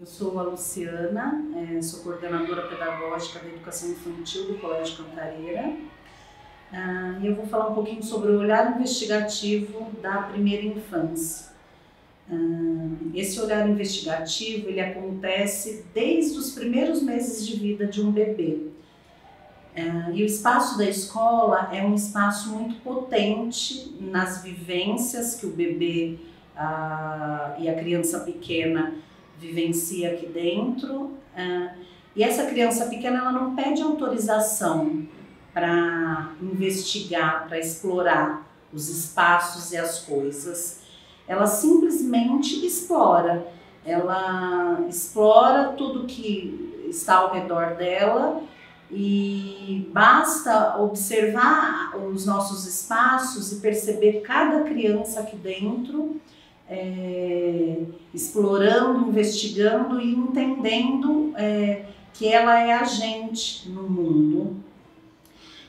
Eu sou a Luciana, é, sou coordenadora pedagógica da educação infantil do Colégio Cantareira. Ah, e eu vou falar um pouquinho sobre o olhar investigativo da primeira infância. Ah, esse olhar investigativo ele acontece desde os primeiros meses de vida de um bebê. Ah, e o espaço da escola é um espaço muito potente nas vivências que o bebê e a criança pequena vivencia aqui dentro. Uh, e essa criança pequena ela não pede autorização para investigar, para explorar os espaços e as coisas. Ela simplesmente explora. Ela explora tudo que está ao redor dela e basta observar os nossos espaços e perceber cada criança aqui dentro é, explorando, investigando e entendendo é, que ela é agente no mundo.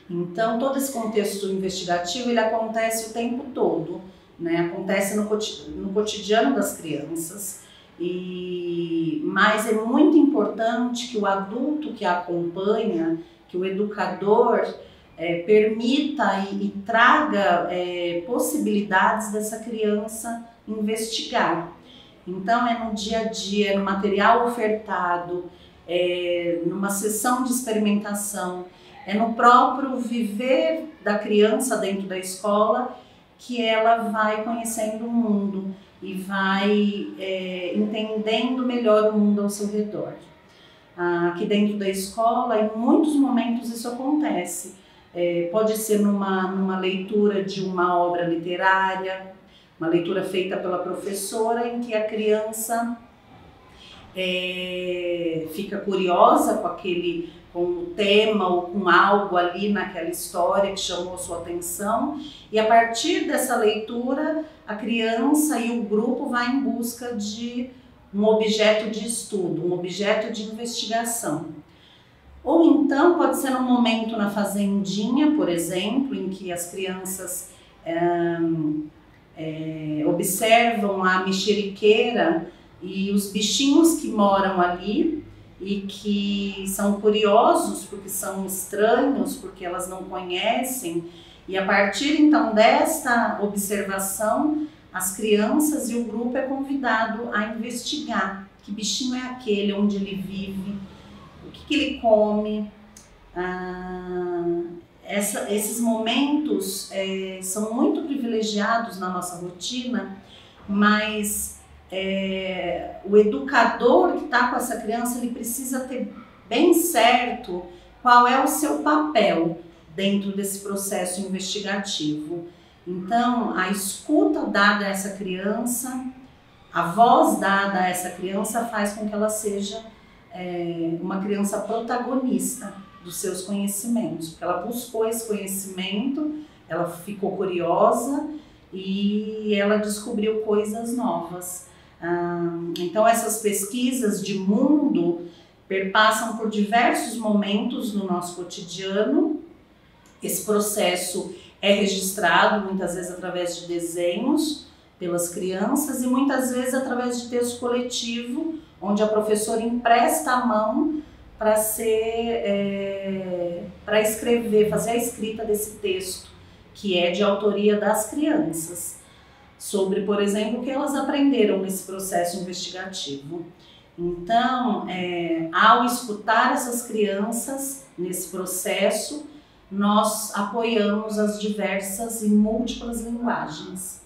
Então, todo esse contexto investigativo ele acontece o tempo todo, né? acontece no, no cotidiano das crianças. E, mas é muito importante que o adulto que acompanha, que o educador, é, permita e, e traga é, possibilidades dessa criança investigar. Então, é no dia a dia, no material ofertado, é numa sessão de experimentação, é no próprio viver da criança dentro da escola que ela vai conhecendo o mundo e vai é, entendendo melhor o mundo ao seu redor. Aqui dentro da escola, em muitos momentos isso acontece. É, pode ser numa, numa leitura de uma obra literária, uma leitura feita pela professora em que a criança é, fica curiosa com aquele com o tema ou com algo ali naquela história que chamou sua atenção e a partir dessa leitura a criança e o grupo vai em busca de um objeto de estudo, um objeto de investigação. Ou então pode ser um momento na fazendinha, por exemplo, em que as crianças é, é, observam a mexeriqueira e os bichinhos que moram ali e que são curiosos porque são estranhos, porque elas não conhecem. E a partir então desta observação, as crianças e o grupo é convidado a investigar que bichinho é aquele, onde ele vive, o que, que ele come. Ah, essa, esses momentos é, são muito privilegiados na nossa rotina, mas é, o educador que está com essa criança ele precisa ter bem certo qual é o seu papel dentro desse processo investigativo. Então, a escuta dada a essa criança, a voz dada a essa criança faz com que ela seja é, uma criança protagonista dos seus conhecimentos, porque ela buscou esse conhecimento, ela ficou curiosa e ela descobriu coisas novas. Ah, então, essas pesquisas de mundo perpassam por diversos momentos no nosso cotidiano. Esse processo é registrado muitas vezes através de desenhos pelas crianças e muitas vezes através de texto coletivo, onde a professora empresta a mão para ser é, para escrever, fazer a escrita desse texto que é de autoria das crianças sobre, por exemplo, o que elas aprenderam nesse processo investigativo. Então, é, ao escutar essas crianças nesse processo, nós apoiamos as diversas e múltiplas linguagens